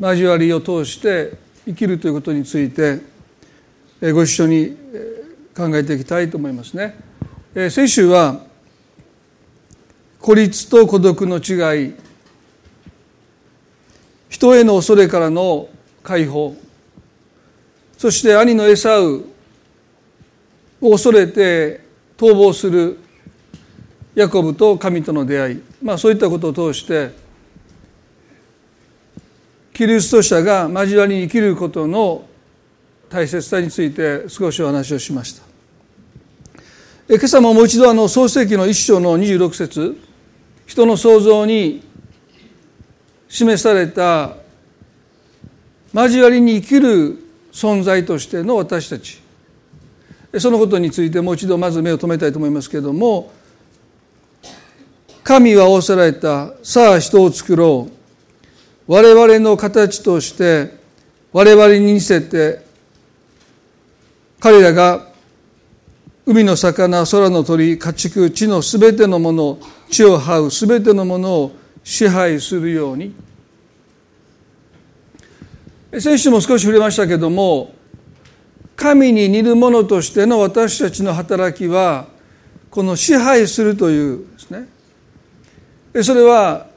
交わりを通して生きるということについてご一緒に考えていきたいと思いますね。先週は孤立と孤独の違い人への恐れからの解放そして兄のエサウを恐れて逃亡するヤコブと神との出会い、まあ、そういったことを通してキリスト者が交わりに生きることの大切さについて少しお話をしました。今朝ももう一度あの創世記の一章の26節。人の創造に示された交わりに生きる存在としての私たち。そのことについてもう一度まず目を留めたいと思いますけれども神は仰せられた。さあ人を作ろう。我々の形として我々に似せて彼らが海の魚空の鳥家畜地のすべてのもの地を這うすべてのものを支配するように。先週も少し触れましたけども神に似るものとしての私たちの働きはこの支配するというですね。それは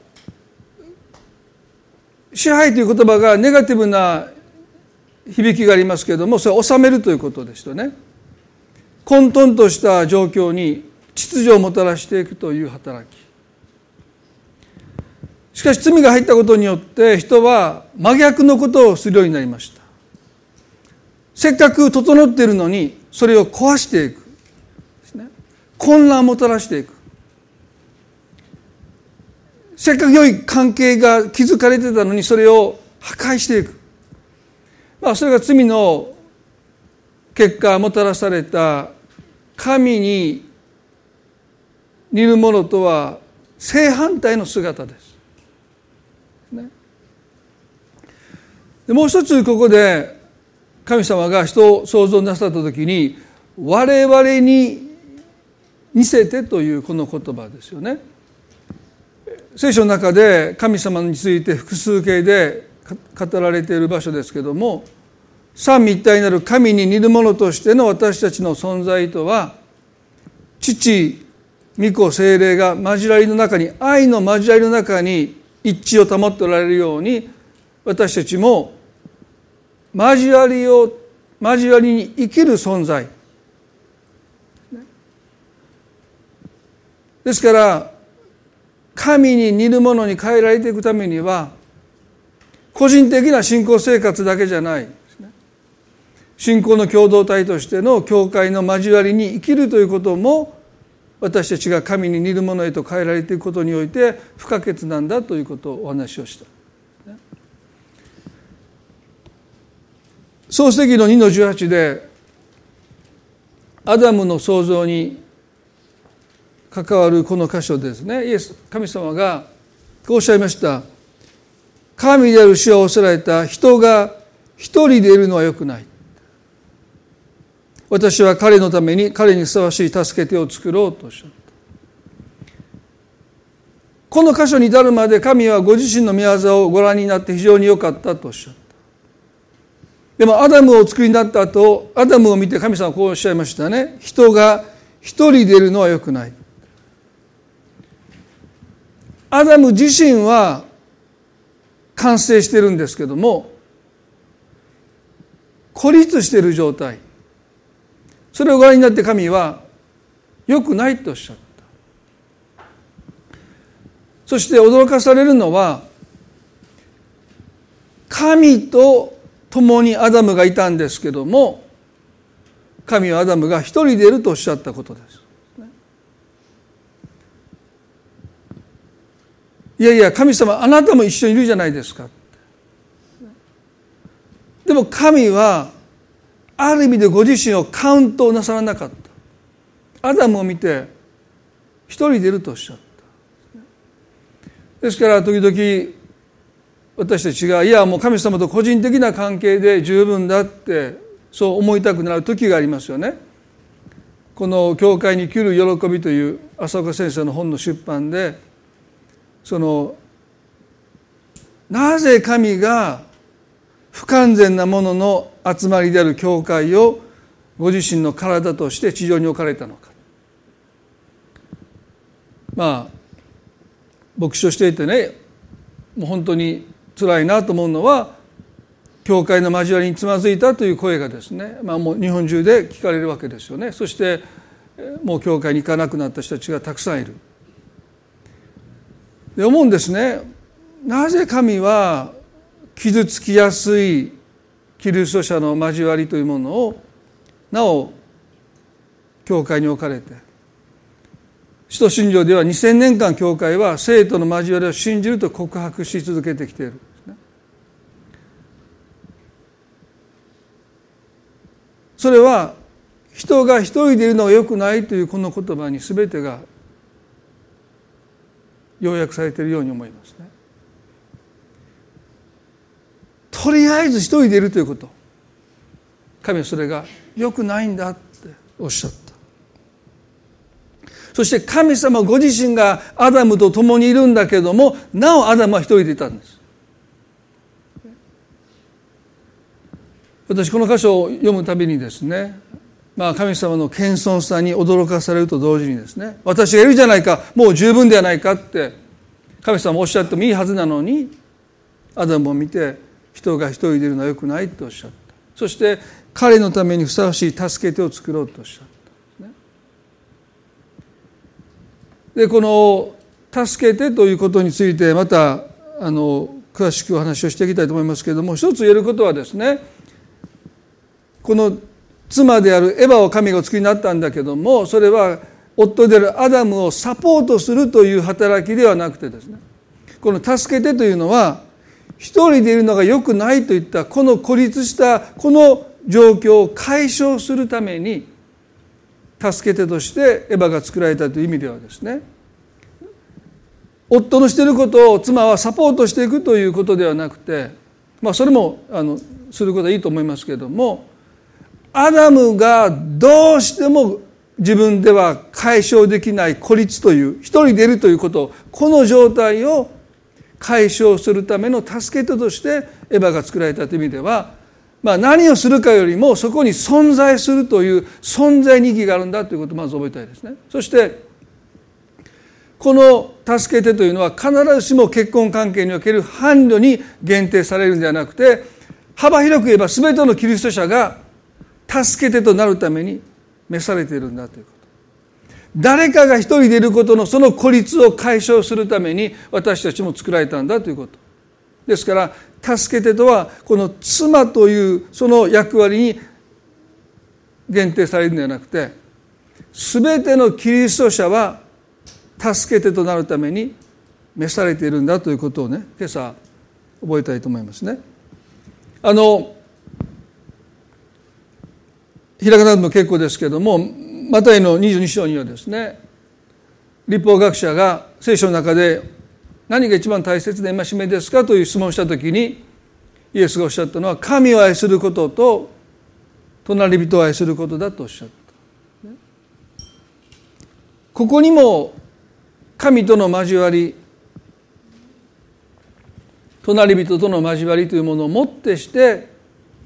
支配という言葉がネガティブな響きがありますけれどもそれは治めるということですよね。混沌とした状況に秩序をもたらしていくという働き。しかし罪が入ったことによって人は真逆のことをするようになりました。せっかく整っているのにそれを壊していく。ね。混乱をもたらしていく。せっかく良い関係が築かれてたのにそれを破壊していく、まあ、それが罪の結果もたらされた神に似るものとは正反対の姿です。ね、でもう一つここで神様が人を創造なさった時に我々に似せてというこの言葉ですよね。聖書の中で神様について複数形で語られている場所ですけども三位一体なる神に似るものとしての私たちの存在とは父御子精霊が交わりの中に愛の交わりの中に一致を保っておられるように私たちも交わりを交わりに生きる存在。ですから神に似るものに変えられていくためには個人的な信仰生活だけじゃない信仰の共同体としての教会の交わりに生きるということも私たちが神に似るものへと変えられていくことにおいて不可欠なんだということをお話をした。創世記の2の18でアダムの創造に関わるこの箇所ですね。イエス神様がこうおっしゃいました。神である主はおせられた人が一人でいるのはよくない。私は彼のために彼にふさわしい助け手を作ろうとおっしゃった。この箇所に至るまで神はご自身の御業をご覧になって非常に良かったとおっしゃった。でもアダムをお作りになった後アダムを見て神様はこうおっしゃいましたね。人が一人でいるのはよくない。アダム自身は完成してるんですけども孤立してる状態。それをご覧になって神は良くないとおっしゃった。そして驚かされるのは神と共にアダムがいたんですけども神はアダムが一人でいるとおっしゃったことです。いやいや神様あなたも一緒にいるじゃないですか。でも神はある意味でご自身をカウントをなさらなかった。アダムを見て一人でいるとおっしゃった。ですから時々私たちがいやもう神様と個人的な関係で十分だってそう思いたくなる時がありますよね。この「教会に来る喜び」という浅岡先生の本の出版でそのなぜ神が不完全なものの集まりである教会をご自身の体として地上に置かれたのか。まあ牧師をしていてねもう本当に辛いなと思うのは教会の交わりにつまずいたという声がですね、まあ、もう日本中で聞かれるわけですよね。そしてもう教会に行かなくなった人たちがたくさんいる。で思うんですね。なぜ神は傷つきやすいキリスト者の交わりというものをなお教会に置かれて使徒信条では2000年間教会は生徒の交わりを信じると告白し続けてきているそれは人が一人でいるのがよくないというこの言葉に全てが要約されているように思いますね。とりあえず一人でいるということ。神はそれがよくないんだって。おっしゃった。そして神様ご自身がアダムと共にいるんだけどもなおアダムは一人でいたんです。私この箇所を読むたびにですねまあ神様の謙遜さに驚かされると同時にですね私がいるじゃないかもう十分ではないかって神様おっしゃってもいいはずなのにアダムを見て人が一人でいるのはよくないとおっしゃった。そして彼のためにふさわしい助け手を作ろうとおっしゃったでこの助けてということについてまたあの詳しくお話をしていきたいと思いますけれども一つ言えることはですねこの妻であるエヴァを神がお作りになったんだけどもそれは夫であるアダムをサポートするという働きではなくてですね。この助けてというのは一人でいるのが良くないといったこの孤立したこの状況を解消するために助け手としてエヴァが作られたという意味ではですね。夫のしてることを妻はサポートしていくということではなくてまあそれもあのすることはいいと思いますけれどもアダムがどうしても自分では解消できない孤立という一人でいるということこの状態を解消するための助け手としてエヴァが作られたという意味ではまあ、何をするかよりもそこに存在するという存在に意義があるんだということをまず覚えたいですね。そしてこの助けてというのは必ずしも結婚関係における伴侶に限定されるんではなくて幅広く言えば全てのキリスト者が助けてとなるために召されているんだということ。誰かが一人でいることのその孤立を解消するために私たちも作られたんだということ。ですから助けてとはこの妻というその役割に限定されるんではなくて全てのキリスト者は助けてとなるために召されているんだということをね今朝覚えたいと思いますね。あの開かなくても結構ですけれどもマタイの22章にはですね立法学者が聖書の中で何が一番大切な戒めですかという質問をした時にイエスがおっしゃったのは神を愛することと隣人を愛することだとおっしゃった。ここにも神との交わり隣人との交わりというものをもってして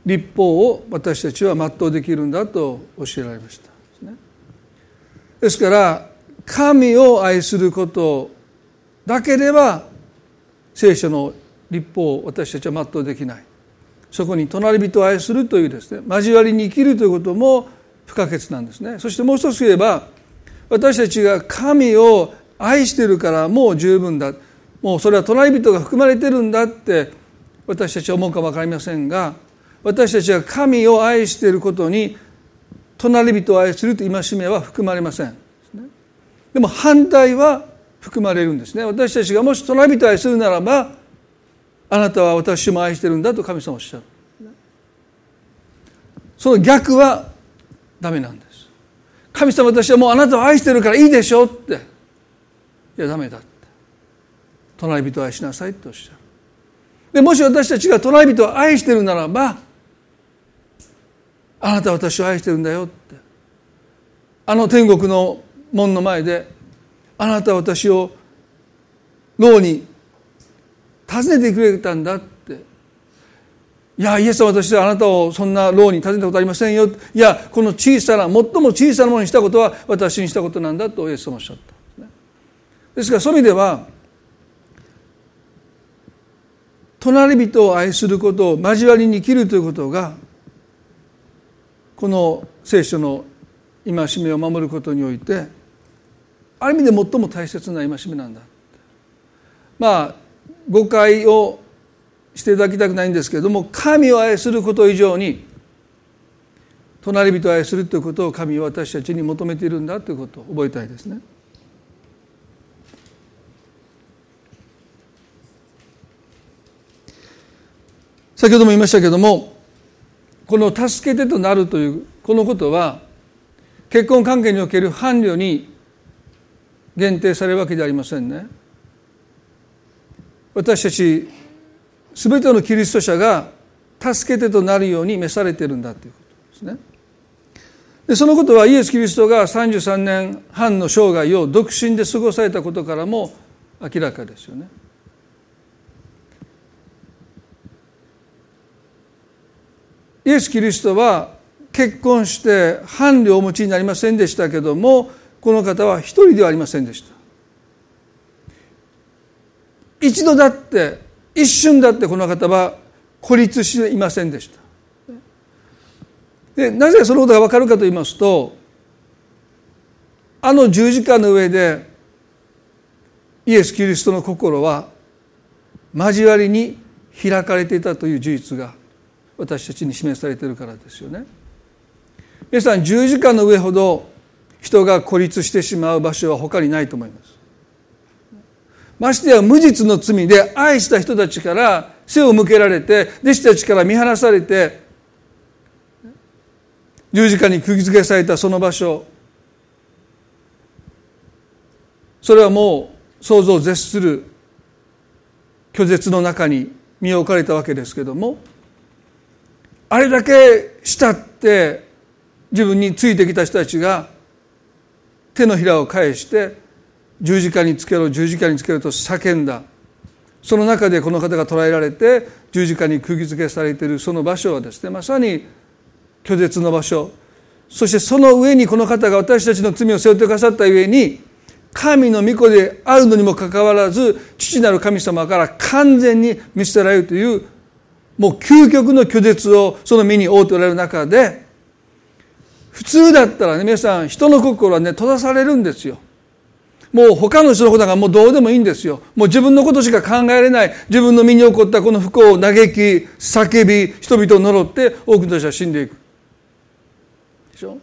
立法を私たちは全うできるんだと教えられました。ですから神を愛することだけでは聖書の立法を私たちは全うできない。そこに隣人を愛するというですね交わりに生きるということも不可欠なんですね。そしてもう一つ言えば私たちが神を愛しているからもう十分だ。もうそれは隣人が含まれてるんだって私たちは思うかも分かりませんが私たちは神を愛していることに隣人を愛するという戒めは含まれません。でも反対は含まれるんですね。私たちがもし隣人を愛するならばあなたは私も愛してるんだと神様おっしゃる。その逆はダメなんです。神様私はもうあなたを愛してるからいいでしょって。いやダメだって。隣人を愛しなさいっておっしゃる。でもし私たちが隣人を愛してるならばあなたは私を愛してるんだよって。あの天国の門の前であなたは私を牢に訪ねてくれたんだって。いやイエス様としてはあなたをそんな牢に立てたことありませんよいやこの小さな最も小さなものにしたことは私にしたことなんだとイエス様おっしゃった。ですからそういう意味では隣人を愛することを交わりに生きるということがこの聖書の戒めを守ることにおいてある意味で最も大切な戒めなんだまあ誤解をしていただきたくないんですけれども神を愛すること以上に隣人を愛するということを神は私たちに求めているんだということを覚えたいですね。先ほども言いましたけれどもこの「助けてとなる」というこのことは結婚関係における伴侶に限定されるわけではありませんね。私たち全てのキリスト者が助けてとなるように召されてるんだということですね。でそのことはイエス・キリストが33年半の生涯を独身で過ごされたことからも明らかですよね。イエス・キリストは結婚して伴侶をお持ちになりませんでしたけどもこの方は一人ではありませんでした。一度だって一瞬だってこの方は孤立していませんでした。でなぜそのことが分かるかと言いますとあの十字架の上でイエス・キリストの心は交わりに開かれていたという事実が私たちに示されてるからですよね。皆さん十字架の上ほど人が孤立してしまう場所は他にないと思います。ましてや無実の罪で愛した人たちから背を向けられて弟子たちから見放されて十字架に釘付けされたその場所それはもう想像を絶する拒絶の中に身を置かれたわけですけどもあれだけ慕って自分についてきた人たちが手のひらを返して十字架につけろ十字架につけろと叫んだ。その中でこの方が捕らえられて十字架に釘付けされているその場所はですねまさに拒絶の場所。そしてその上にこの方が私たちの罪を背負ってくださった上に神の御子であるのにもかかわらず父なる神様から完全に見捨てられるというもう究極の拒絶をその身に負うておられる中で普通だったらね皆さん人の心はね閉ざされるんですよ。もう他の人のことがもうどうでもいいんですよ。もう自分のことしか考えれない。自分の身に起こったこの不幸を嘆き叫び人々を呪って多くの人は死んでいく。でしょ？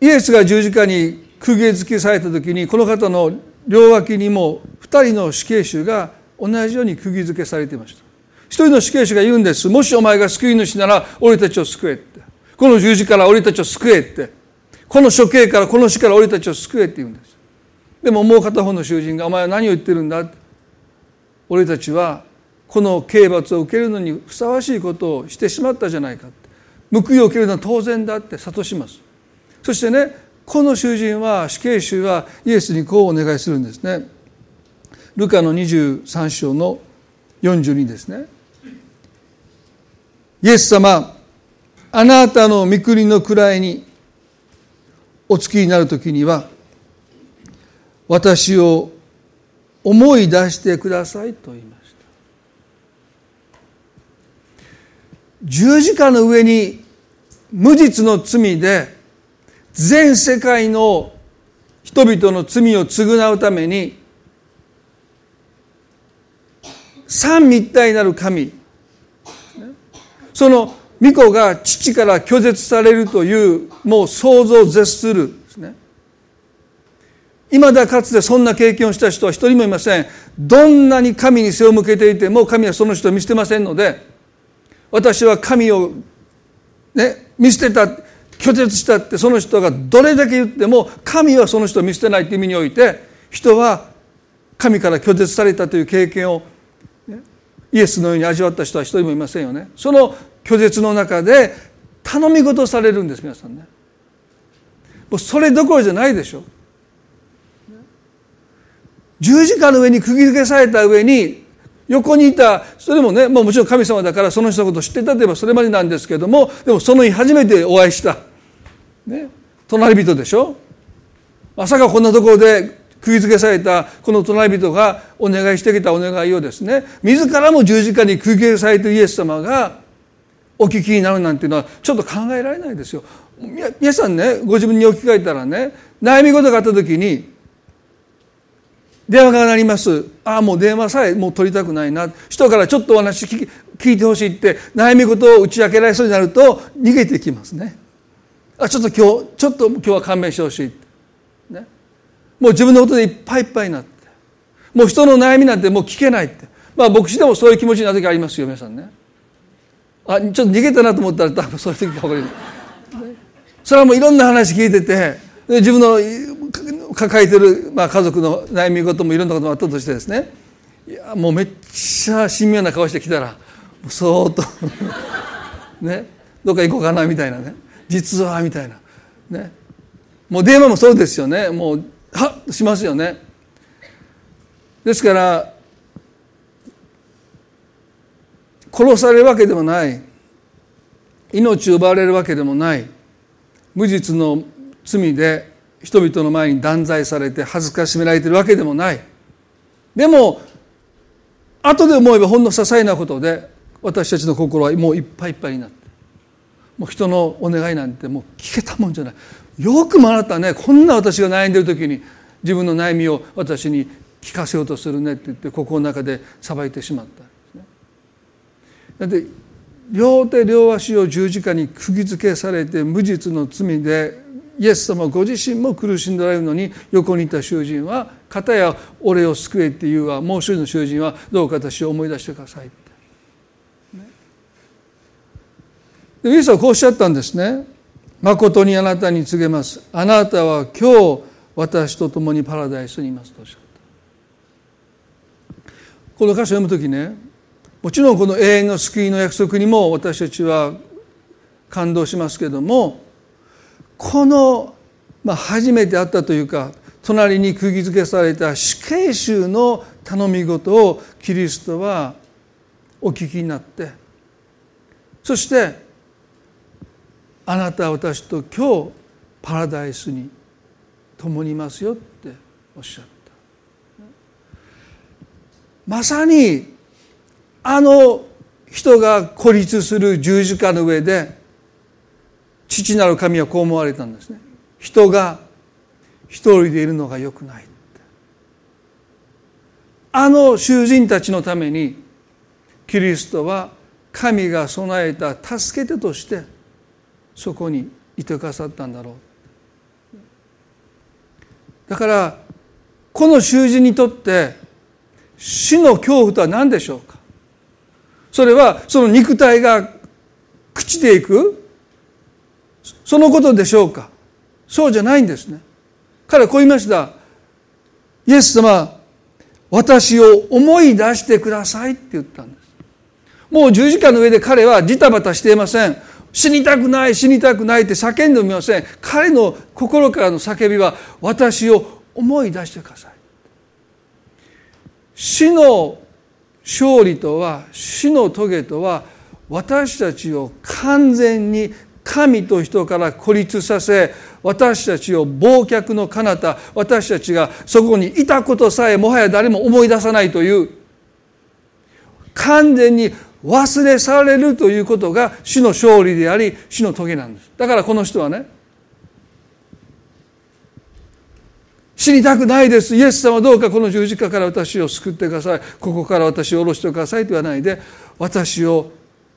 イエスが十字架に釘付けされた時にこの方の両脇にも2人の死刑囚が同じように釘付けされていました。一人の死刑囚が言うんです。もしお前が救い主なら俺たちを救えって。この十字から俺たちを救えって。この処刑からこの死から俺たちを救えって言うんです。でももう片方の囚人が「お前は何を言ってるんだ?」俺たちはこの刑罰を受けるのにふさわしいことをしてしまったじゃないかって。報いを受けるのは当然だって諭します。そしてねこの囚人は死刑囚はイエスにこうお願いするんですね。ルカの23章の42ですね。イエス様あなたの御国の位にお付きになる時には私を思い出してくださいと言いました。十字架の上に無実の罪で全世界の人々の罪を償うために三一体なる神。その御子が父から拒絶されるというもう想像を絶する。ですね未だかつてそんな経験をした人は一人もいません。どんなに神に背を向けていても神はその人を見捨てませんので私は神を、ね、見捨てた拒絶したってその人がどれだけ言っても神はその人を見捨てないという意味において人は神から拒絶されたという経験をイエスのように味わった人は一人もいませんよね。その拒絶の中で頼み事されるんです皆さんね。もうそれどころじゃないでしょ。十字架の上に釘付けされた上に横にいたそれもね、まあ、もちろん神様だからその人のことを知ってたといえばそれまでなんですけどもでもその日初めてお会いした、ね、隣人でしょ。まさかこんなところで釘付けされたこの隣人がお願いしてきたお願いをですね自らも十字架に釘付けされてイエス様がお聞きになるなんていうのはちょっと考えられないですよ。皆さんねご自分に置き換えたらね悩み事があった時に電話が鳴ります。ああもう電話さえもう取りたくないな。人からちょっとお話聞聞いてほしいって悩み事を打ち明けられそうになると逃げてきますね。あちょっと今日ちょっと今日は勘弁してほしいねもう自分のことでいっぱいいっぱいになってもう人の悩みなんてもう聞けないって。まあ牧師でもそういう気持ちになる時ありますよ皆さんね。あちょっと逃げたなと思ったら多分そういう時が分かるそれはもういろんな話聞いてて自分の抱えてる、まあ、家族の悩み事もいろんなこともあったとしてですね。いやもうめっちゃ神妙な顔してきたらそーっとねどっか行こうかなみたいなね。実はみたいな。ね。もう電話もそうですよね。もうはっしますよね。ですから殺されるわけでもない。命を奪われるわけでもない。無実の罪で人々の前に断罪されて恥ずかしめられてるわけでもない。でも後で思えばほんの些細なことで私たちの心はもういっぱいいっぱいになって。もう人のお願いなんてもう聞けたもんじゃない。よくもあなたねこんな私が悩んでる時に自分の悩みを私に聞かせようとするねって言って心の中でさばいてしまったんですね。だって両手両足を十字架に釘付けされて無実の罪でイエス様ご自身も苦しんでられるのに横にいた囚人は「片や俺を救え」って言うがもう一人の囚人は「どうか私を思い出してください」って。でイエスはこうおっしゃったんですね。誠にあなたに告げます。あなたは今日私と共にパラダイスにいますとおっしゃった。この箇所を読む時ねもちろんこの永遠の救いの約束にも私たちは感動しますけれどもこの、まあ、初めて会ったというか隣に釘付けされた死刑囚の頼み事をキリストはお聞きになってそしてあなたは私と今日パラダイスに共にいますよっておっしゃった。まさにあの人が孤立する十字架の上で父なる神はこう思われたんですね。人が一人でいるのがよくないあの囚人たちのためにキリストは神が備えた助け手としてそこにいてくださったんだろう。だからこの囚人にとって死の恐怖とは何でしょうか？それはその肉体が朽ちていくそのことでしょうか？そうじゃないんですね。彼はこう言いました。イエス様私を思い出してくださいって言ったんです。もう十字架の上で彼はジタバタしていません。死にたくない死にたくないって叫んでみません。彼の心からの叫びは私を思い出してください。死の勝利とは死の棘とは私たちを完全に神と人から孤立させ私たちを忘却の彼方私たちがそこにいたことさえもはや誰も思い出さないという完全に忘れ去られるということが死の勝利であり死の棘なんです。だからこの人はね死にたくないです。イエス様どうかこの十字架から私を救ってください。ここから私を下ろしてくださいと言わないで私を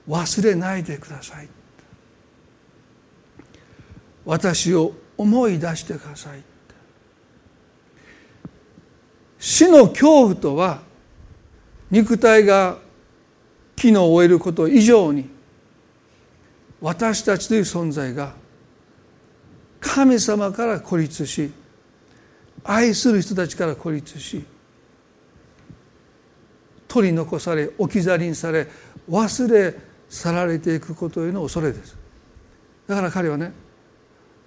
忘れないでください。私を思い出してください。死の恐怖とは肉体が機能を終えること以上に私たちという存在が神様から孤立し愛する人たちから孤立し取り残され置き去りにされ忘れ去られていくことへの恐れです。だから彼はね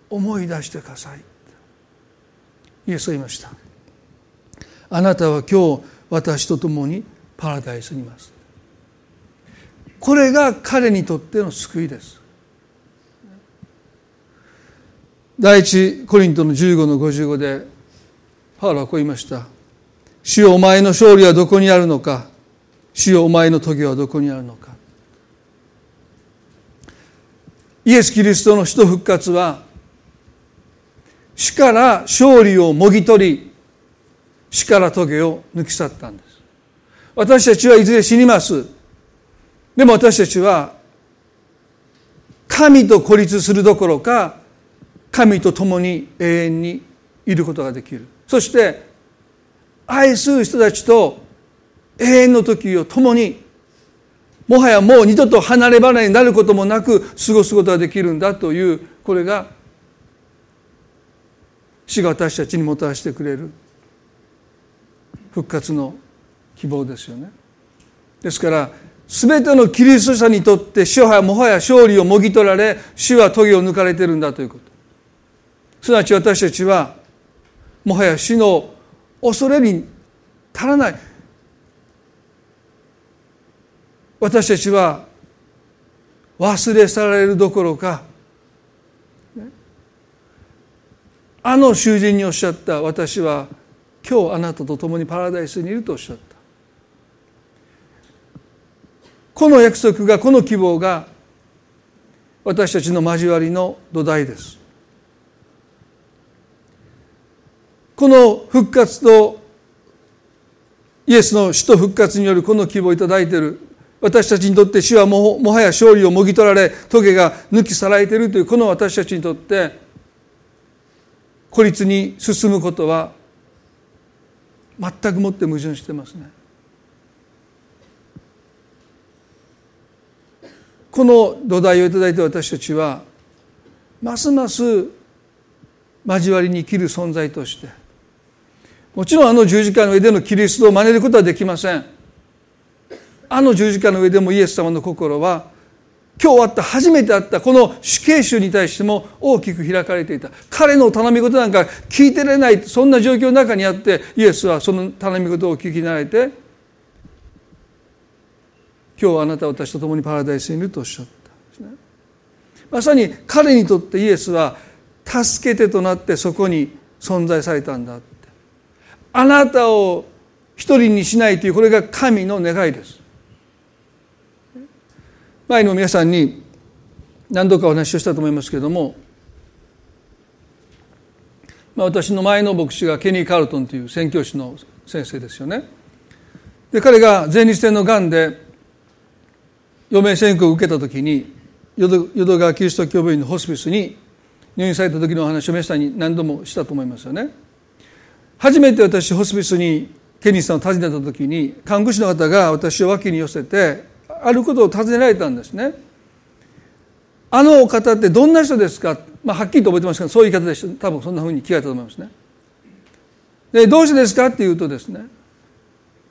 思い出してください。イエスは言いました。あなたは今日私と共にパラダイスにいます。これが彼にとっての救いです。第一コリントの15の55でパウロはこう言いました「主よお前の勝利はどこにあるのか？主よお前の棘はどこにあるのか」イエス・キリストの死と復活は死から勝利をもぎ取り死から棘を抜き去ったんです。私たちはいずれ死にます。でも私たちは神と孤立するどころか神と共に永遠にいることができるそして愛する人たちと永遠の時を共にもはやもう二度と離れ離れになることもなく過ごすことができるんだというこれが死が私たちにもたらしてくれる復活の希望ですよね。ですから全てのキリスト者にとって死はもはや勝利をもぎ取られ死は棘を抜かれてるんだということ。すなわち私たちはもはや死の恐れに足らない。私たちは忘れ去られるどころかあの囚人におっしゃった私は今日あなたと共にパラダイスにいるとおっしゃった。この約束がこの希望が私たちの交わりの土台ですこの復活とイエスの死と復活によるこの希望をいいている私たちにとって死はももはや勝利をもぎ取られ棘が抜き去られているというこの私たちにとって孤立に進むことは全くもって矛盾してますね。この土台をいただいて私たちはますます交わりに生きる存在としてもちろんあの十字架の上でのキリストを真似ることはできません。あの十字架の上でもイエス様の心は今日あった初めて会ったこの死刑囚に対しても大きく開かれていた。彼の頼み事なんか聞いてられないそんな状況の中にあってイエスはその頼み事を聞きなれて今日はあなたは私と共にパラダイスにいるとおっしゃったんですね。まさに彼にとってイエスは助けてとなってそこに存在されたんだって。あなたを一人にしないというこれが神の願いです。前の皆さんに何度かお話をしたと思いますけれども、まあ、私の前の牧師がケニー・カルトンという宣教師の先生ですよね。で彼が前立腺のがんで余命宣告を受けた時に淀川キリスト教病院のホスピスに入院された時のお話を皆さんに何度もしたと思いますよね。初めて私ホスピスにケニーさんを訪ねた時に看護師の方が私を脇に寄せてあることを尋ねられたんですね。あのお方ってどんな人ですか、まあ、はっきりと覚えてますけどそういう方でした。多分そんなふうに聞かれたと思いますね。でどうしてですか？っていうとですね。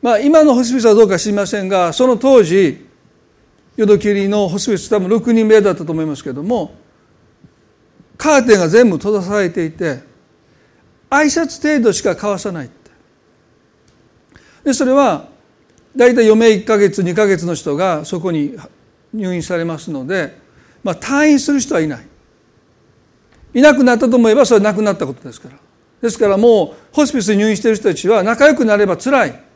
まあ今のホスピスはどうか知りませんがその当時淀切のホスピス多分6人目だったと思いますけどもカーテンが全部閉ざされていて挨拶程度しか交わさないって。でそれは大体余命1か月2か月の人がそこに入院されますので、まあ、退院する人はいない。いなくなったと思えばそれは亡くなったことですから。ですからもうホスピスに入院している人たちは仲良くなれば辛い。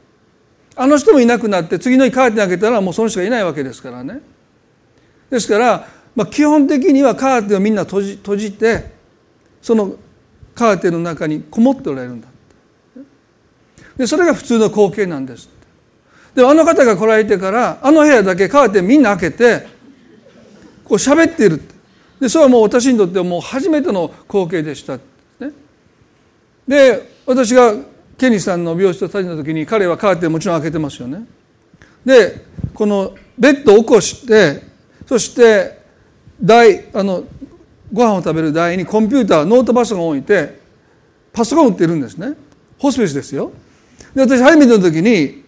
あの人もいなくなって次の日カーテン開けたらもうその人がいないわけですからね。ですから、まあ、基本的にはカーテンをみんな閉じ閉じてそのカーテンの中にこもっておられるんだでそれが普通の光景なんです。であの方が来られてからあの部屋だけカーテンみんな開けてこう喋っているでそれはもう私にとってはもう初めての光景でした、ね、で私がケニーさんの病室を訪ねた時に彼はカーテンもちろん開けてますよね。でこのベッドを起こしてそして台あのご飯を食べる台にコンピューターノートパソコンを置いてパソコンを売ってるんですね。ホスピスですよ。で私初めての時に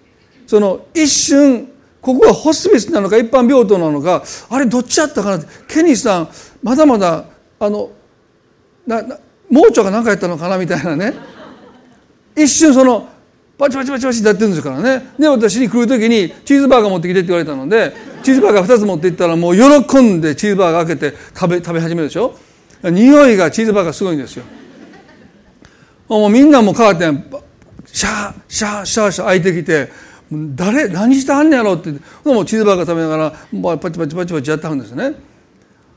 その一瞬ここはホスピスなのか一般病棟なのかあれどっちやったかなってケニーさんまだまだあのなな盲腸が何かやったのかなみたいなね。一瞬そのパチパチパチパチってやってるんですからね。で私に来る時にチーズバーガー持ってきてって言われたのでチーズバーガー2つ持っていったらもう喜んでチーズバーガー開けて食べ食べ始めるでしょ。匂いがチーズバーガーすごいんですよ。もうみんなも変わってシャーシャーシャーシャー開いてきて誰何してはんねやろって。もうチーズバーガー食べながらパチパチパチパチやってはるんですね。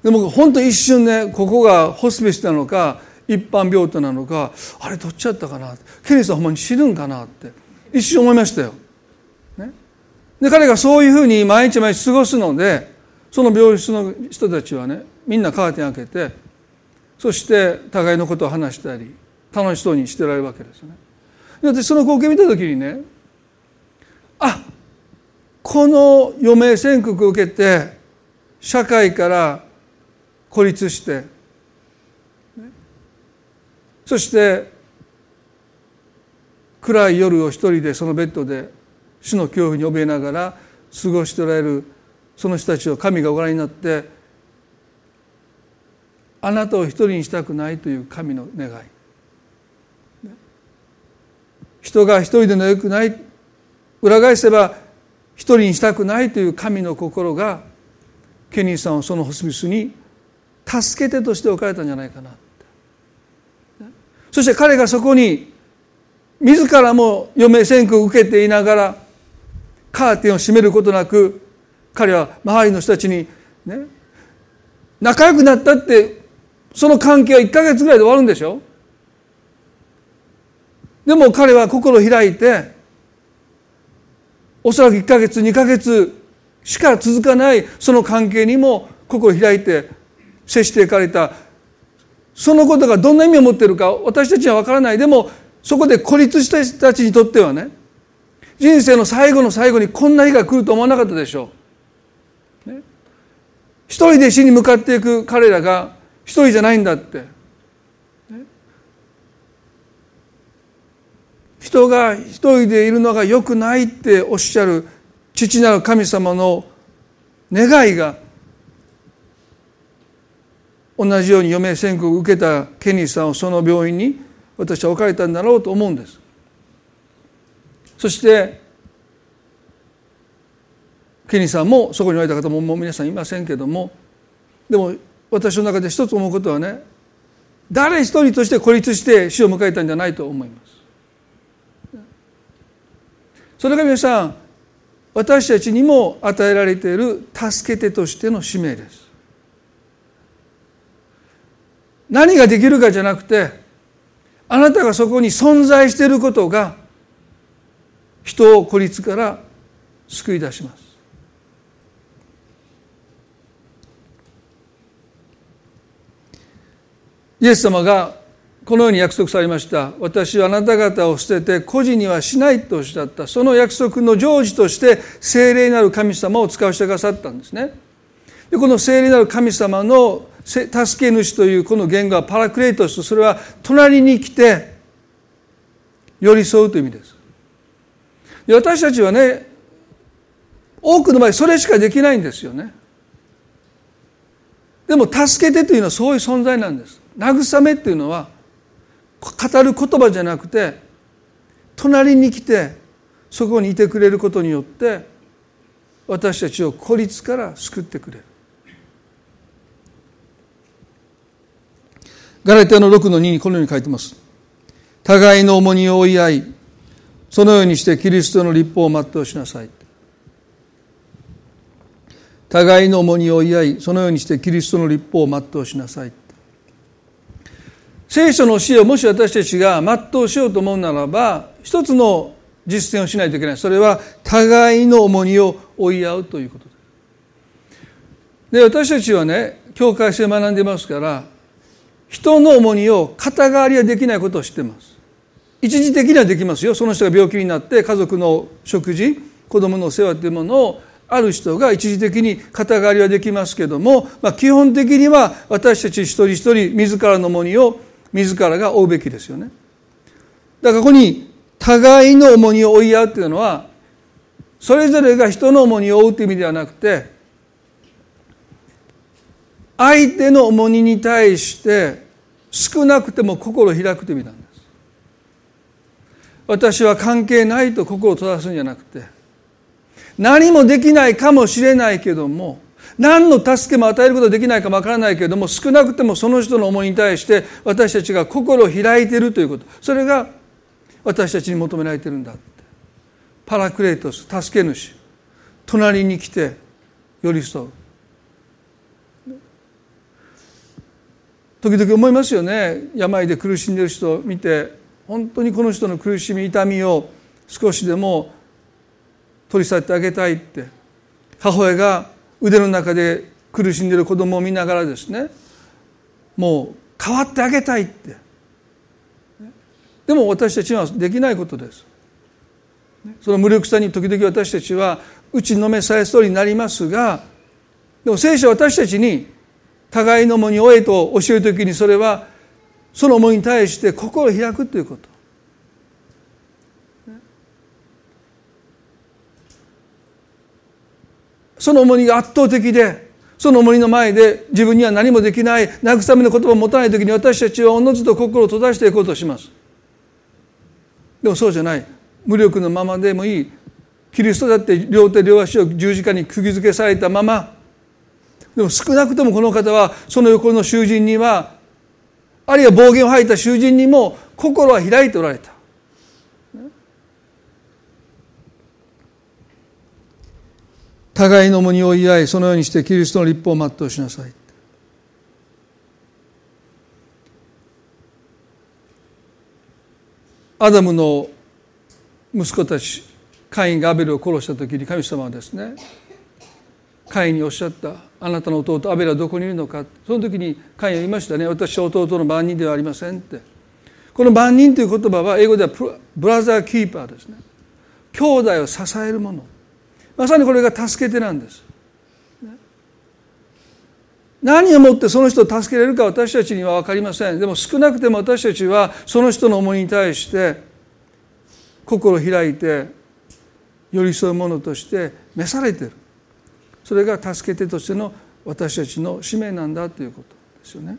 でも本当一瞬ねここがホスピスなのか一般病棟なのかあれどっちやったかなケニーさんほんまに死ぬんかなって一瞬思いましたよ。ね、で彼がそういうふうに毎日毎日過ごすのでその病室の人たちはねみんなカーテン開けてそして互いのことを話したり楽しそうにしてられるわけですよね。で私その光景見た時にねあこの余命宣告を受けて社会から孤立してそして暗い夜を一人でそのベッドで死の恐怖に怯えながら過ごしておられるその人たちを神がご覧になってあなたを一人にしたくないという神の願い。人が一人でのよくない裏返せば一人にしたくないという神の心がケニーさんをそのホスピスに助けてとして置かれたんじゃないかな。そして彼がそこに自らも余命宣告を受けていながらカーテンを閉めることなく彼は周りの人たちにね仲良くなったってその関係は1か月ぐらいで終わるんでしょ？でも彼は心を開いておそらく1か月2か月しか続かないその関係にも心を開いて接していかれた。そのことがどんな意味を持っているか私たちは分からないでもそこで孤立した人たちにとってはね人生の最後の最後にこんな日が来ると思わなかったでしょう。ね、一人で死に向かっていく彼らが一人じゃないんだって。ね、人が一人でいるのが良くないっておっしゃる父なる神様の願いが同じように余命宣告を受けたケニーさんをその病院に私は置かれたんだろうと思うんです。そしてケニーさんもそこにおられた方ももう皆さんいませんけどもでも私の中で一つ思うことはね誰一人として孤立して死を迎えたんじゃないと思います。それが皆さん私たちにも与えられている助け手としての使命です。何ができるかじゃなくてあなたがそこに存在していることが人を孤立から救い出します。イエス様がこのように約束されました。私はあなた方を捨てて孤児にはしないとおっしゃった。その約束の成就として聖霊なる神様を使わせてくださったんですね。でこの聖霊なる神様の助け主というこの言語はパラクレイトスそれは隣に来て寄り添うという意味です。で私たちはね多くの場合それしかできないんですよね。でも助けてというのはそういう存在なんです。慰めっていうのは語る言葉じゃなくて隣に来てそこにいてくれることによって私たちを孤立から救ってくれる。ガラテアの6の2にこのように書いてます。互いの重荷を追い合い、そのようにしてキリストの立法を全うしなさい。互いの重荷を追い合い、そのようにしてキリストの立法を全うしなさい。聖書の教えをもし私たちが全うしようと思うならば、一つの実践をしないといけない。それは互いの重荷を追い合うということで。で、私たちはね、教会性を学んでますから、人の重荷を肩代わりはできないことを知ってます。一時的にはできますよ。その人が病気になって家族の食事子供の世話というものをある人が一時的に肩代わりはできますけども、まあ、基本的には私たち一人一人自らの重荷を自らが負うべきですよね。だからここに互いの重荷を追い合うっていうのはそれぞれが人の重荷を負うという意味ではなくて相手の重荷に対して少なくても心を開くという意味なんです。私は関係ないと心を閉ざすんじゃなくて何もできないかもしれないけども何の助けも与えることができないかもわからないけれども少なくてもその人の思いに対して私たちが心を開いているということ。それが私たちに求められているんだって。パラクレイトス助け主隣に来て寄り添う。時々思いますよね。病で苦しんでる人を見て本当にこの人の苦しみ痛みを少しでも取り去ってあげたいって。母親が腕の中で苦しんでいる子供を見ながらですね。もう変わってあげたいって。でも私たちにはできないことです。その無力さに時々私たちは打ちのめされそうになりますがでも聖書は私たちに互いのもに終えと教える時にそれはその思いに対して心を開くということ。その重荷が圧倒的でその重荷の前で自分には何もできない慰めの言葉を持たない時に私たちはおのずと心を閉ざしていこうとします。でもそうじゃない。無力のままでもいい。キリストだって両手両足を十字架に釘付けされたままでも少なくともこの方はその横の囚人にはあるいは暴言を吐いた囚人にも心は開いておられた。互いの重荷を言い合いそのようにしてキリストの立法を全うしなさい。アダムの息子たちカインがアベルを殺した時に神様はですねカインにおっしゃったあなたの弟アベルはどこにいるのか。その時にカインは言いましたね。私は弟の番人ではありませんって。この番人という言葉は英語ではブラザーキーパーですね。兄弟を支えるもの。まさにこれが助けてなんです。何をもってその人を助けられるか私たちには分かりません。でも少なくても私たちはその人の思いに対して心を開いて寄り添うものとして召されている。それが助け手としての私たちの使命なんだということですよね。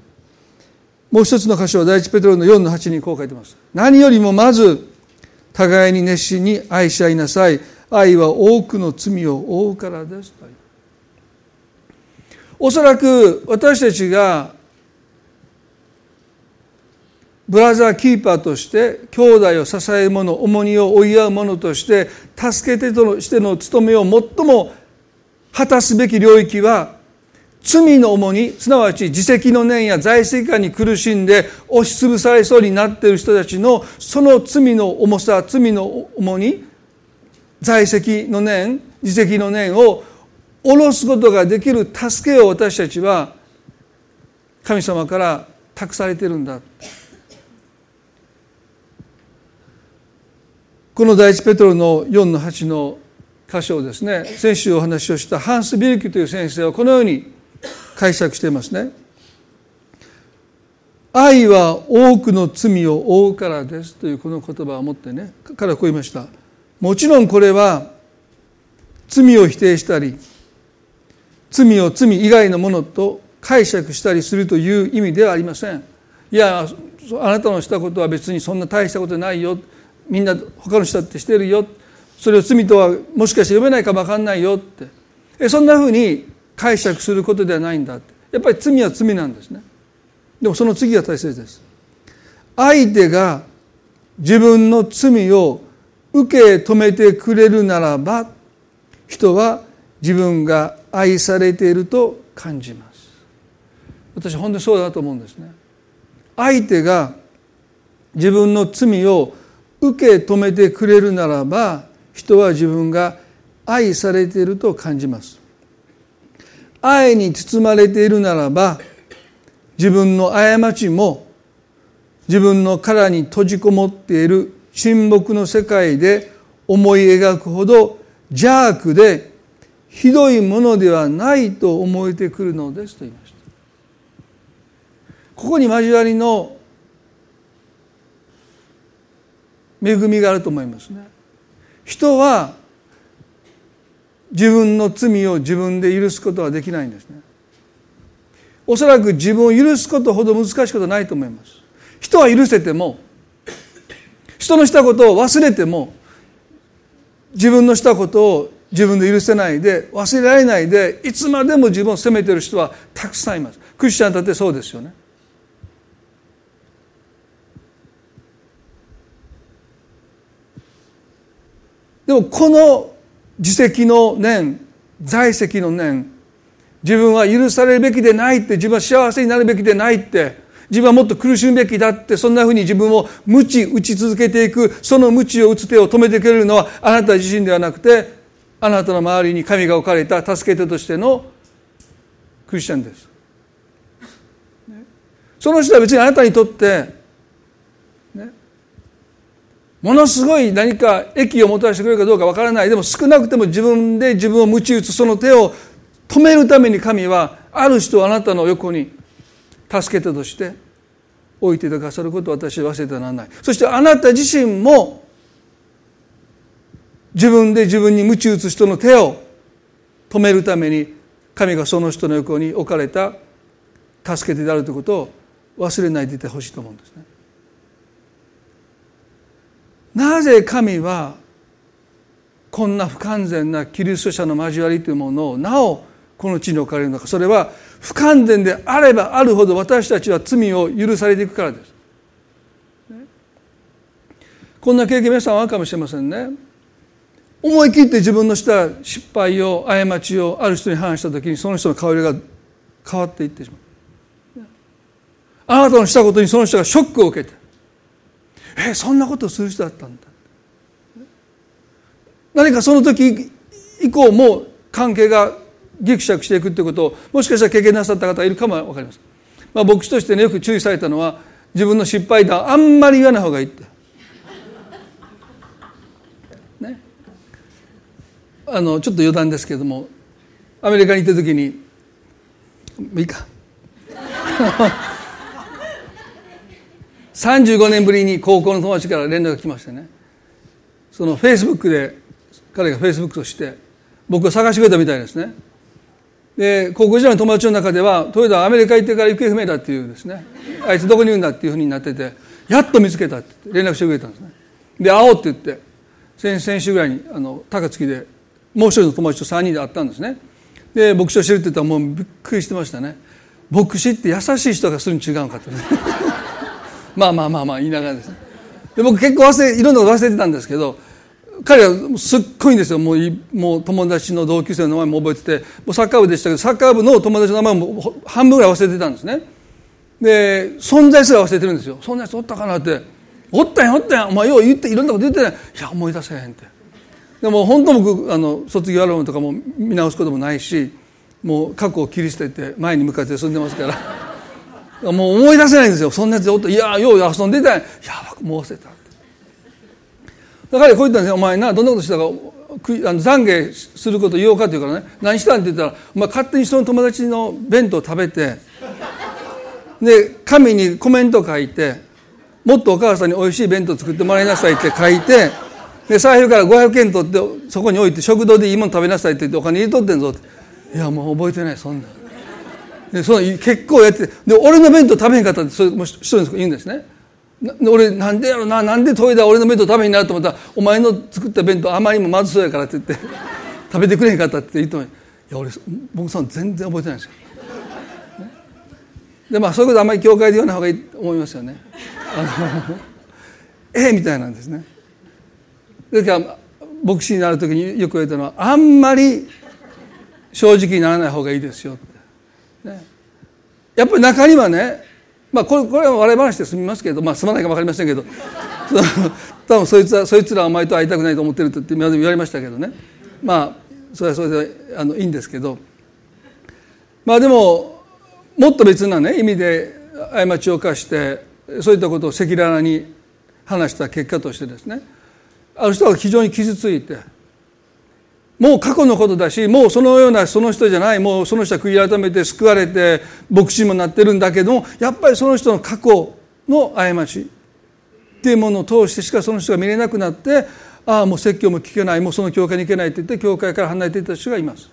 もう一つの箇所は第一ペトロの4の8にこう書いてます。何よりもまず互いに熱心に愛し合いなさい。愛は多くの罪を負うからですおそらく私たちがブラザーキーパーとして兄弟を支える者重荷を追い合う者として助け手としての務めを最も果たすべき領域は罪の重荷すなわち自責の念や在籍感に苦しんで押しつぶされそうになっている人たちのその罪の重さ罪の重荷在籍の念自責の念を下ろすことができる助けを私たちは神様から託されてるんだ。この第一ペトロの4の8の箇所をですね先週お話をしたハンス・ビルキという先生はこのように解釈していますね。愛は多くの罪を負うからですというこの言葉を持ってね彼はこう言いました。もちろんこれは罪を否定したり罪を罪以外のものと解釈したりするという意味ではありません。いやあなたのしたことは別にそんな大したことないよ。みんな他の人だってしてるよ。それを罪とはもしかして読めないかも分かんないよって。そんなふうに解釈することではないんだって。やっぱり罪は罪なんですね。でもその次が大切です。相手が自分の罪を受け止めてくれるならば人は自分が愛されていると感じます。私本当にそうだと思うんですね。相手が自分の罪を受け止めてくれるならば人は自分が愛されていると感じます。愛に包まれているならば自分の過ちも自分の殻に閉じこもっている沈黙の世界で思い描くほど邪悪でひどいものではないと思えてくるのですと言いました。ここに交わりの恵みがあると思いますね。人は自分の罪を自分で許すことはできないんですね。おそらく自分を許すことほど難しいことはないと思います。人は許せても人のしたことを忘れても自分のしたことを自分で許せないで忘れられないでいつまでも自分を責めてる人はたくさんいます。クリスチャンだってそうですよね。でもこの自責の念在籍の念自分は許されるべきでないって自分は幸せになるべきでないって自分はもっと苦しむべきだってそんなふうに自分を鞭打ち続けていくその鞭を打つ手を止めてくれるのはあなた自身ではなくてあなたの周りに神が置かれた助け手としてのクリスチャンです。その人は別にあなたにとって、ものすごい何か益をもたらしてくれるかどうかわからないでも少なくても自分で自分を鞭打つその手を止めるために神はある人をあなたの横に助け手として置いてくださることを私は忘れてはならないそしてあなた自身も自分で自分に鞭打つ人の手を止めるために神がその人の横に置かれた助け手であるということを忘れないでいてほしいと思うんですね。なぜ神はこんな不完全なキリスト者の交わりというものをなおこの地に置かれるのかそれは不完全であればあるほど私たちは罪を許されていくからです。こんな経験皆さんはあるかもしれませんね。思い切って自分のした失敗を過ちをある人に話した時にその人の香りが変わっていってしまう。あなたのしたことにその人がショックを受けてえそんなことをする人だったんだ何かその時以降も関係がぎくしゃくしていくということをもしかしたら経験なさった方がいるかも分かります。まあ、牧師としてねよく注意されたのは自分の失敗談あんまり言わない方がいいって。ね。あのちょっと余談ですけれどもアメリカに行った時にいいか35年ぶりに高校の友達から連絡が来ましてね。そのフェイスブックで彼がフェイスブックとして僕を探してくれたみたいですね。で高校時代の友達の中ではトヨタアメリカ行ってから行方不明だっていうですね。あいつどこにいるんだっていうふうになっててやっと見つけたって連絡してくれたんですね。で会おうって言って先先週ぐらいにあの高槻でもう一人の友達と3人で会ったんですね。で牧師を知るって言ったらもうびっくりしてましたね。牧師って優しい人がするに違うのかってねまあまあまあまあ言いながらですで僕結構忘れいろんなこと忘れてたんですけど彼はすっごいんですよ。もうもう友達の同級生の名前も覚えててもうサッカー部でしたけどサッカー部の友達の名前も半分ぐらい忘れてたんですね。で存在すら忘れてるんですよ。そんなやつおったかなって。おったんやおったん。やお前よう言っていろんなこと言ってないいや思い出せへんって。でも本当僕あの卒業アルバムとかも見直すこともないしもう過去を切り捨てて前に向かって進んでますから。もう思い出せないんですよ。そんなやつおったいやよう遊んでたや。いやもう忘れた。だからこう言ったんですよ「お前などんなことしたかあの懺悔すること言おうか」って言うからね「何したん?」って言ったら「お前勝手にその友達の弁当食べてで紙にコメント書いてもっとお母さんにおいしい弁当作ってもらいなさい」って書いてで財布から500円取ってそこに置いて食堂でいいもの食べなさいって言ってお金入れとってんぞって「いやもう覚えてないそんな」でその結構やってで俺の弁当食べへんかったってそれも一人言うんですね俺なんでやろななんでトイレ俺の弁当食べになると思ったらお前の作った弁当あまりにもまずそうやからって言って 食べてくれへんかったって言ってもいや俺僕さん全然覚えてないですよ。でまあそういうことあんまり教会で言わない方がいいと思いますよね。あの ええみたいなんですね。だから牧師になる時によく言われたのはあんまり正直にならない方がいいですよって。やっぱり中にはねまあこれこれは笑い話で済みますけどまあ済まないか分かりませんけど 多分そいつはそいつらはお前と会いたくないと思ってるって今まで言われましたけどね。まあそれはそれであのいいんですけど。まあでももっと別なね意味で過ちを犯してそういったことを赤裸々に話した結果としてですねある人は非常に傷ついてもう過去のことだしもうそのようなその人じゃないもうその人は悔い改めて救われて牧師にもなってるんだけどもやっぱりその人の過去の過ちっていうものを通してしかその人が見れなくなってああもう説教も聞けないもうその教会に行けないって言って教会から離れていった人がいます。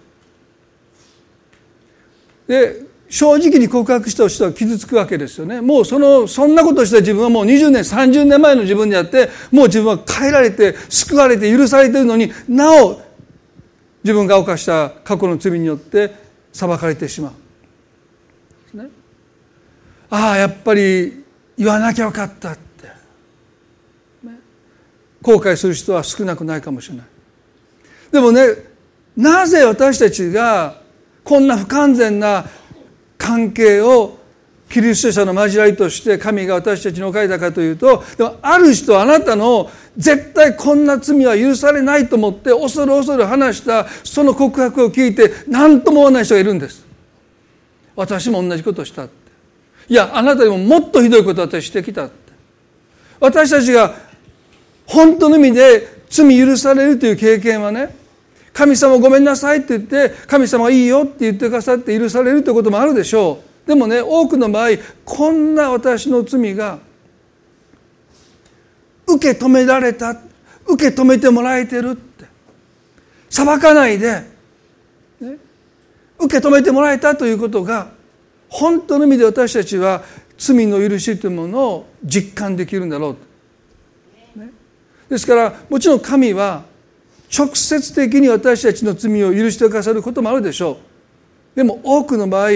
で正直に告白した人は傷つくわけですよねもうそのそんなことした自分はもう20年30年前の自分であってもう自分は変えられて救われて許されているのになお自分が犯した過去の罪によって裁かれてしまう、ね、ああやっぱり言わなきゃよかったって、ね、後悔する人は少なくないかもしれない。でもねなぜ私たちがこんな不完全な関係をキリスト者の交わりとして神が私たちに置かれたかというとでもある人あなたの絶対こんな罪は許されないと思って恐る恐る話したその告白を聞いて何とも思わない人がいるんです。私も同じことしたって。いやあなたにももっとひどいこと私してきたって。私たちが本当の意味で罪許されるという経験はね神様ごめんなさいって言って神様いいよって言ってくださって許されるということもあるでしょう。でもね多くの場合こんな私の罪が受け止められた受け止めてもらえてるって。裁かないで、ね、受け止めてもらえたということが本当の意味で私たちは罪の許しというものを実感できるんだろう、ね、ですからもちろん神は直接的に私たちの罪を許してくださることもあるでしょう。でも多くの場合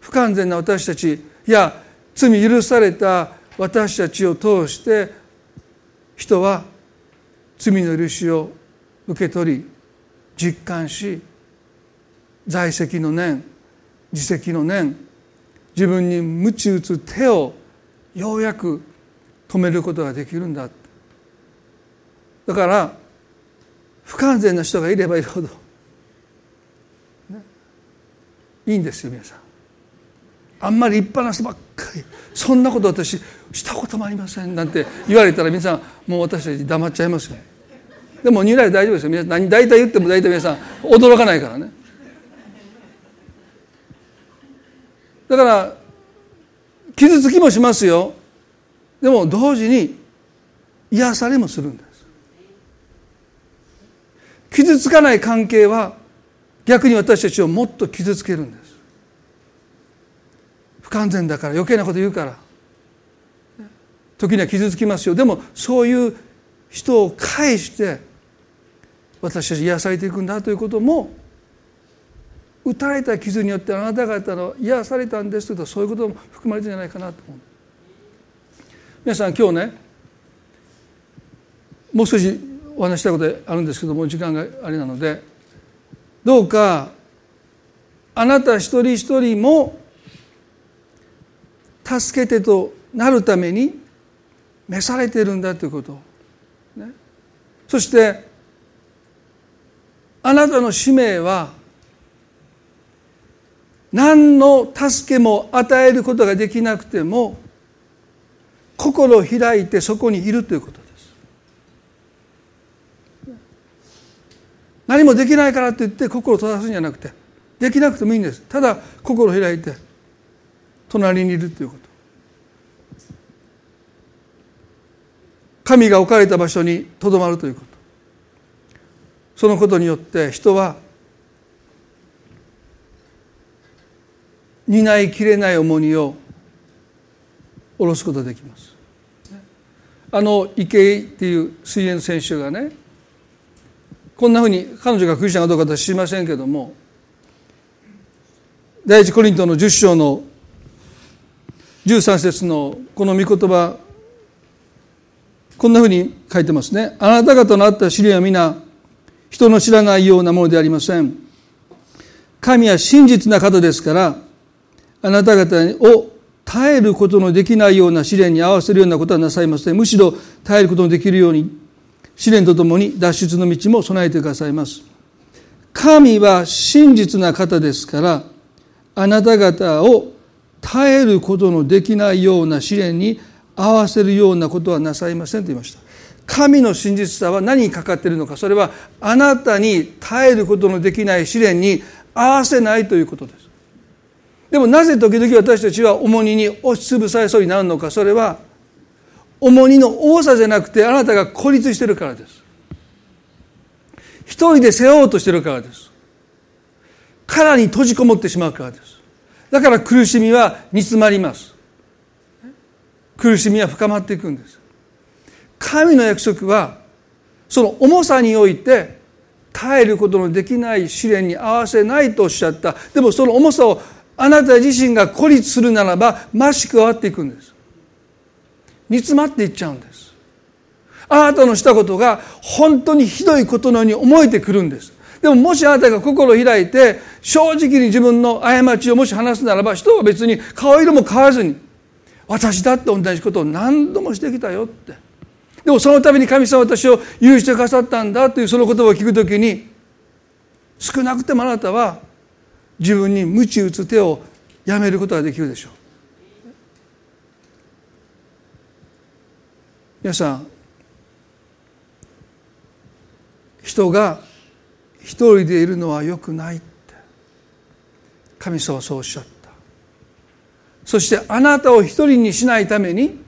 不完全な私たちいや罪許された私たちを通して人は罪の許しを受け取り実感し在籍の念自責の念自分に鞭打つ手をようやく止めることができるんだ。だから不完全な人がいればいるほど、ね、いいんですよ皆さん。あんまり立派な人ばっかり。そんなこと私したこともありませんなんて言われたら皆さんもう私たち黙っちゃいますよ。でも二来大丈夫ですよ。皆何大体言っても大体皆さん驚かないからね。だから傷つきもしますよ。でも同時に癒されもするんだ傷つかない関係は逆に私たちをもっと傷つけるんです。不完全だから余計なこと言うから。時には傷つきますよ。でもそういう人を介して私たち癒されていくんだということも打たれた傷によってあなた方の癒されたんですというとそういうことも含まれてるんじゃないかなと思う。皆さん今日ねもう少しお話したいことあるんですけども時間があれなのでどうかあなた一人一人も助けてとなるために召されているんだということ、ね、そしてあなたの使命は何の助けも与えることができなくても心を開いてそこにいるということです。何もできないからといって心を閉ざすんじゃなくてできなくてもいいんです。ただ心を開いて隣にいるということ。神が置かれた場所にとどまるということ。そのことによって人は担いきれない重荷を下ろすことできます。あの池井っていう水泳選手がねこんなふうに彼女がクリスチャンかどうか私知りませんけども第一コリントの10章の13節のこの御言葉こんなふうに書いてますね。あなた方のあった試練は皆人の知らないようなものでありません。神は真実な方ですからあなた方を耐えることのできないような試練に合わせるようなことはなさいません。むしろ耐えることのできるように試練とともに脱出の道も備えてくださいます。神は真実な方ですから、あなた方を耐えることのできないような試練に合わせるようなことはなさいませんと言いました。神の真実さは何にかかっているのか、それはあなたに耐えることのできない試練に合わせないということです。でもなぜ時々私たちは重荷に押しつぶされそうになるのか、それは重荷の多さじゃなくてあなたが孤立してるからです一人で背負おうとしてるからです殻に閉じこもってしまうからですだから苦しみは煮詰まります。苦しみは深まっていくんです。神の約束はその重さにおいて耐えることのできない試練に合わせないとおっしゃった。でもその重さをあなた自身が孤立するならば増し加わっていくんです。煮詰まっていっちゃうんです。あなたのしたことが本当にひどいことのように思えてくるんです。でももしあなたが心を開いて正直に自分の過ちをもし話すならば人は別に顔色も変わらずに私だって同じことを何度もしてきたよって。でもそのために神様は私を許してくださったんだというその言葉を聞くときに少なくてもあなたは自分に鞭打つ手をやめることができるでしょう。皆さん人が一人でいるのはよくないって。神様はそうおっしゃった。そしてあなたを一人にしないために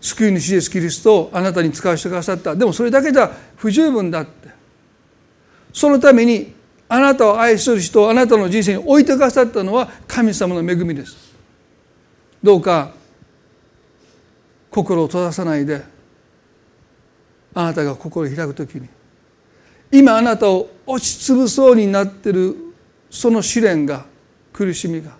救い主イエスキリストをあなたに使わせてくださった。でもそれだけじゃ不十分だって。そのためにあなたを愛する人をあなたの人生に置いてくださったのは神様の恵みです。どうか心を閉ざさないであなたが心を開くときに今あなたを押しつぶそうになってるその試練が苦しみが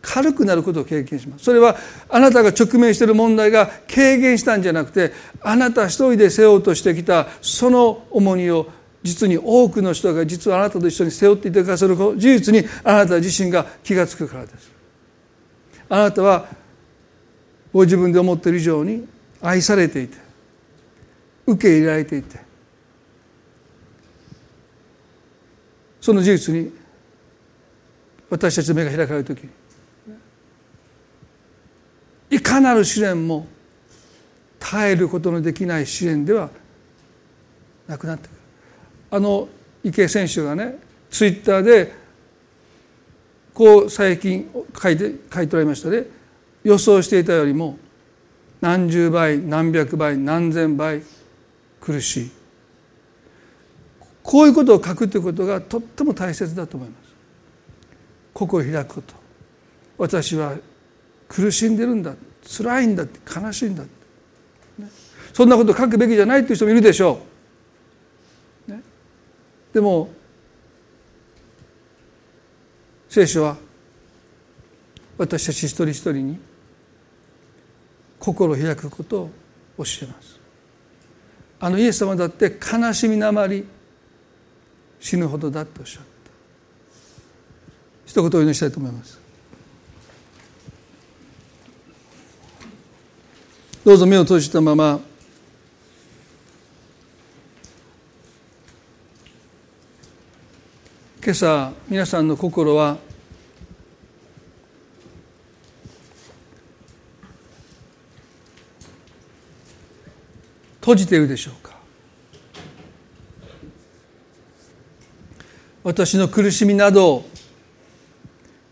軽くなることを経験します。それはあなたが直面している問題が軽減したんじゃなくてあなた一人で背負おうとしてきたその重荷を実に多くの人が実はあなたと一緒に背負っていてくださる事実にあなた自身が気が付くからです。あなたはご自分で思っている以上に愛されていて受け入れられていてその事実に私たちの目が開かれる時いかなる試練も耐えることのできない試練ではなくなってくる。あの池江選手がねツイッターでこう最近書いて書いておられましたね。予想していたよりも何十倍何百倍何千倍苦しい。こういうことを書くということがとっても大切だと思います。心を開くこと。私は苦しんでるんだ。辛いんだ。悲しいんだ、ね、そんなこと書くべきじゃないという人もいるでしょう。でも聖書は私たち一人一人に心を開くことを教えます。あのイエス様だって悲しみなまり死ぬほどだとおっしゃった。一言お祈りしたいと思います。どうぞ目を閉じたまま。今朝皆さんの心は閉じているでしょうか。私の苦しみなど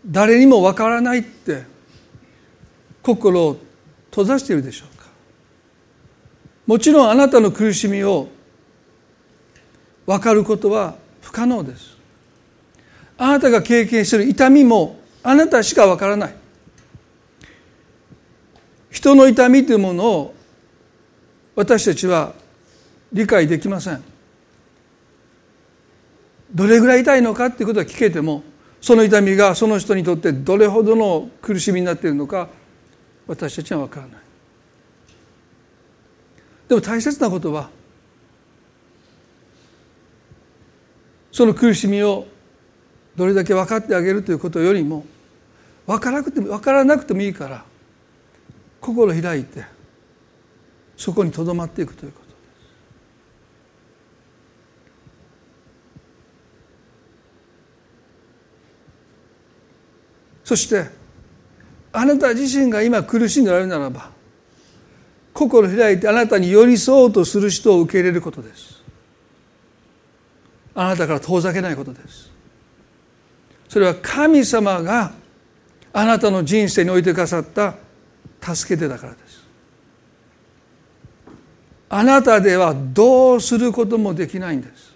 誰にもわからないって心を閉ざしているでしょうか。もちろんあなたの苦しみを分かることは不可能です。あなたが経験してる痛みもあなたしかわからない。人の痛みというものを私たちは理解できません。どれぐらい痛いのかっていうことは聞けてもその痛みがその人にとってどれほどの苦しみになっているのか私たちは分からない。でも大切なことはその苦しみをどれだけ分かってあげるということよりも分からなくても分からなくてもいいから心開いてそこにとどまっていくということです。そしてあなた自身が今苦しんでおられるならば心開いてあなたに寄り添おうとする人を受け入れることです。あなたから遠ざけないことです。それは神様があなたの人生に置いてくださった助け手だからですあなたではどうすることもできないんです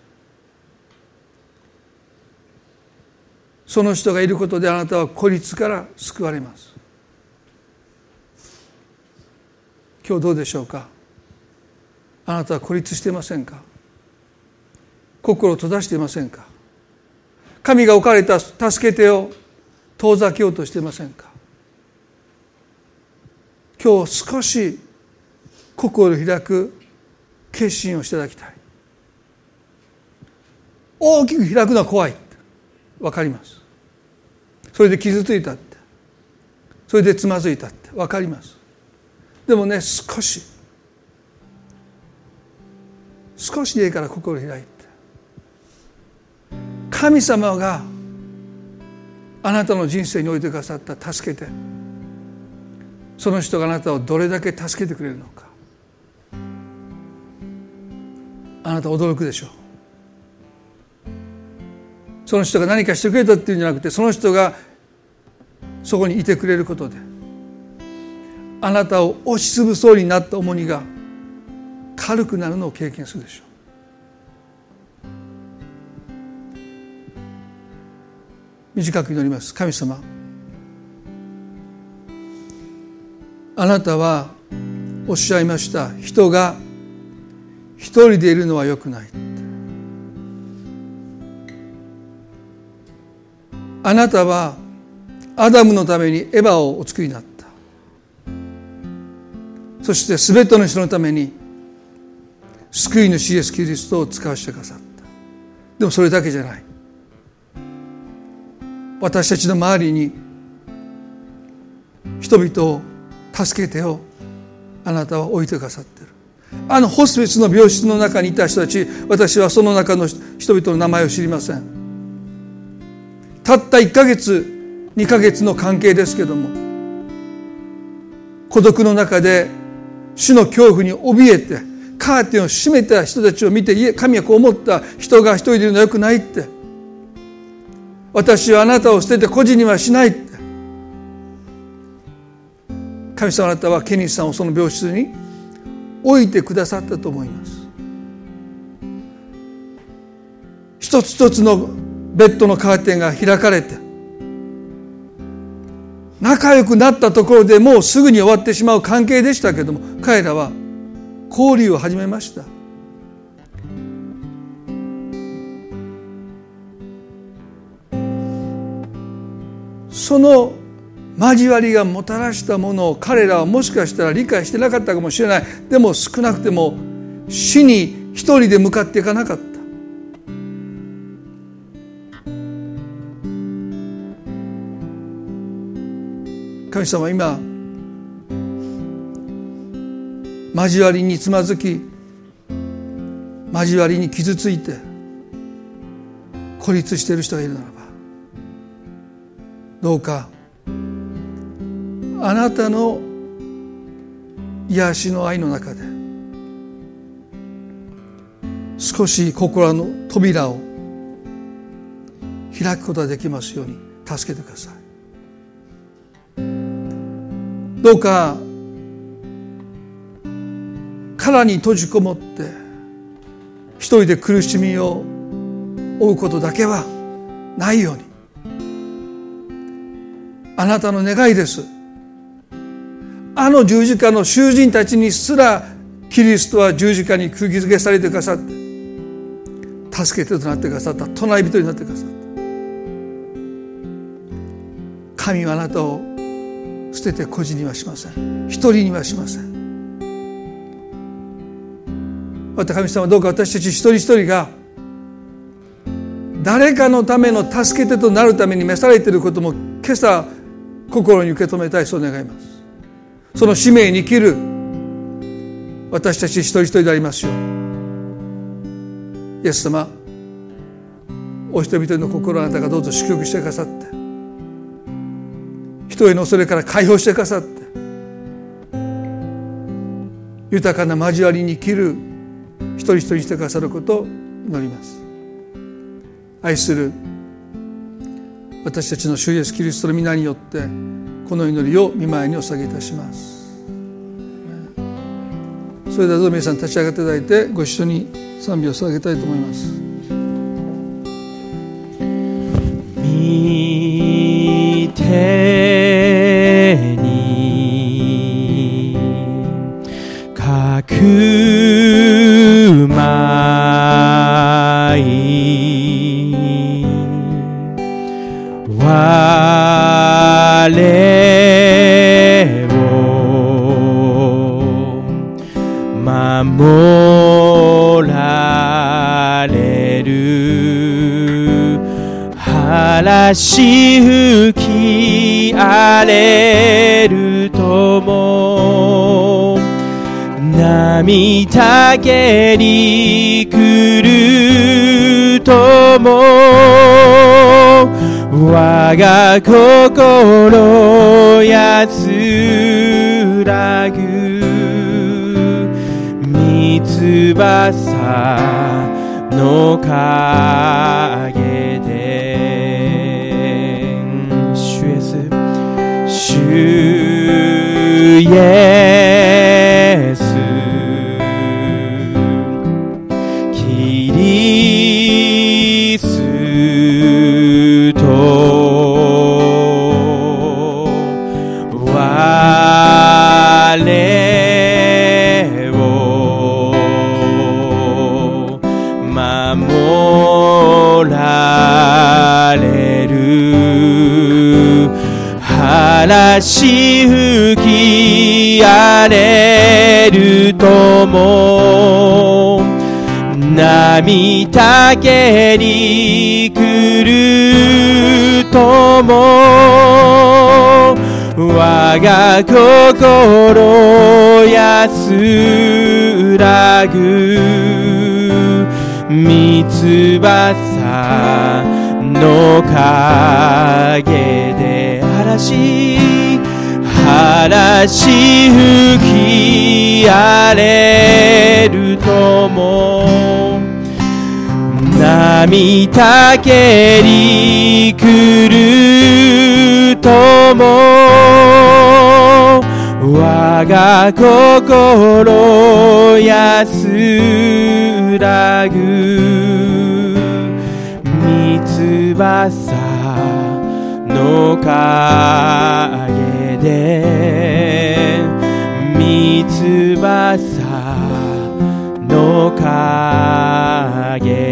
その人がいることであなたは孤立から救われます。今日どうでしょうか？あなたは孤立していませんか？心を閉ざしていませんか？神が置かれた助け手を遠ざけようとしていませんか？今日少し心を開く決心をしていただきたい。大きく開くのは怖い。分かります。それで傷ついたって。それでつまずいたって。分かります。でもね少し。少しでいいから心開いて。神様があなたの人生においてくださった助けて。その人があなたをどれだけ助けてくれるのか。あなた驚くでしょう。その人が何かしてくれたっていうんじゃなくてその人がそこにいてくれることであなたを押しつぶそうになった重荷が軽くなるのを経験するでしょう。短く祈ります。神様あなたはおっしゃいました人が一人でいるのはよくない。あなたはアダムのためにエヴァをお作りになった。そして全ての人のために救い主イエス・キリストを使わせてくださった。でもそれだけじゃない。私たちの周りに人々を助けてをあなたは置いてくださってる。あのホスピスの病室の中にいた人たち私はその中の人々の名前を知りません。たった1ヶ月2ヶ月の関係ですけども孤独の中で主の恐怖に怯えてカーテンを閉めた人たちを見て神はこう思った人が一人でいるのはよくないって私はあなたを捨てて孤児にはしないって神様あなたはケニーさんをその病室に置いてくださったと思います。一つ一つのベッドのカーテンが開かれて仲良くなったところでもうすぐに終わってしまう関係でしたけども彼らは交流を始めました。その交わりがもたらしたものを彼らはもしかしたら理解してなかったかもしれない。でも少なくても死に一人で向かっていかなかった。神様今交わりにつまずき交わりに傷ついて孤立している人がいるならばどうかあなたの癒しの愛の中で少し心の扉を開くことができますように助けてください。どうか殻に閉じこもって一人で苦しみを負うことだけはないように。あなたの願いです。あの十字架の囚人たちにすらキリストは十字架に釘付けされてくださって助けてとなってくださった隣人になってくださった。神はあなたを捨てて孤児にはしません。一人にはしません。また神様どうか私たち一人一人が誰かのための助け手となるために召されていることも今朝心に受け止めたいそう願います。その使命に生きる私たち一人一人でありますよイエス様お人々の心あなたがどうぞ祝福してくださって人への恐れから解放してくださって豊かな交わりに生きる一人一人してくださることを祈ります愛する私たちの主イエスキリストの皆によってこの祈りを見舞いにお下げいたしますそれではどうぞ皆さん立ち上がっていただいてご一緒に賛美を捧げたいと思います。に手に書く波たけに来るとも我が心安らぐ。三翼の陰で主イエス。主イエ嵐吹き荒れるとも波たけに来るとも我が心安らぐ。三翼の陰で嵐。嵐吹き荒れるとも波たけに来るとも我が心安らぐ。三翼の陰で三翼の影。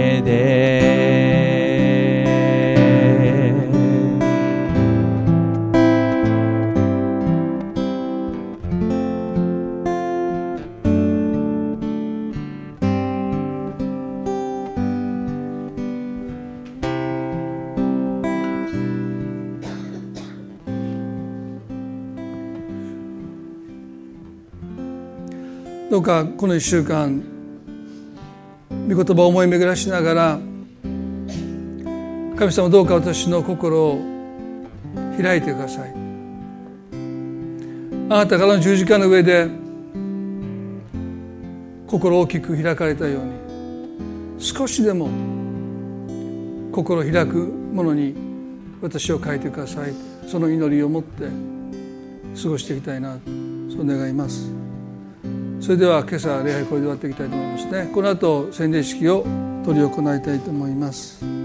どうかこの1週間御言葉を思い巡らしながら神様どうか私の心を開いてください。あなたからの十字架の上で心大きく開かれたように少しでも心開くものに私を変えてください。その祈りを持って過ごしていきたいなそう願います。それでは今朝礼拝これで終わっていきたいと思いますね。この後洗礼式を執り行いたいと思います。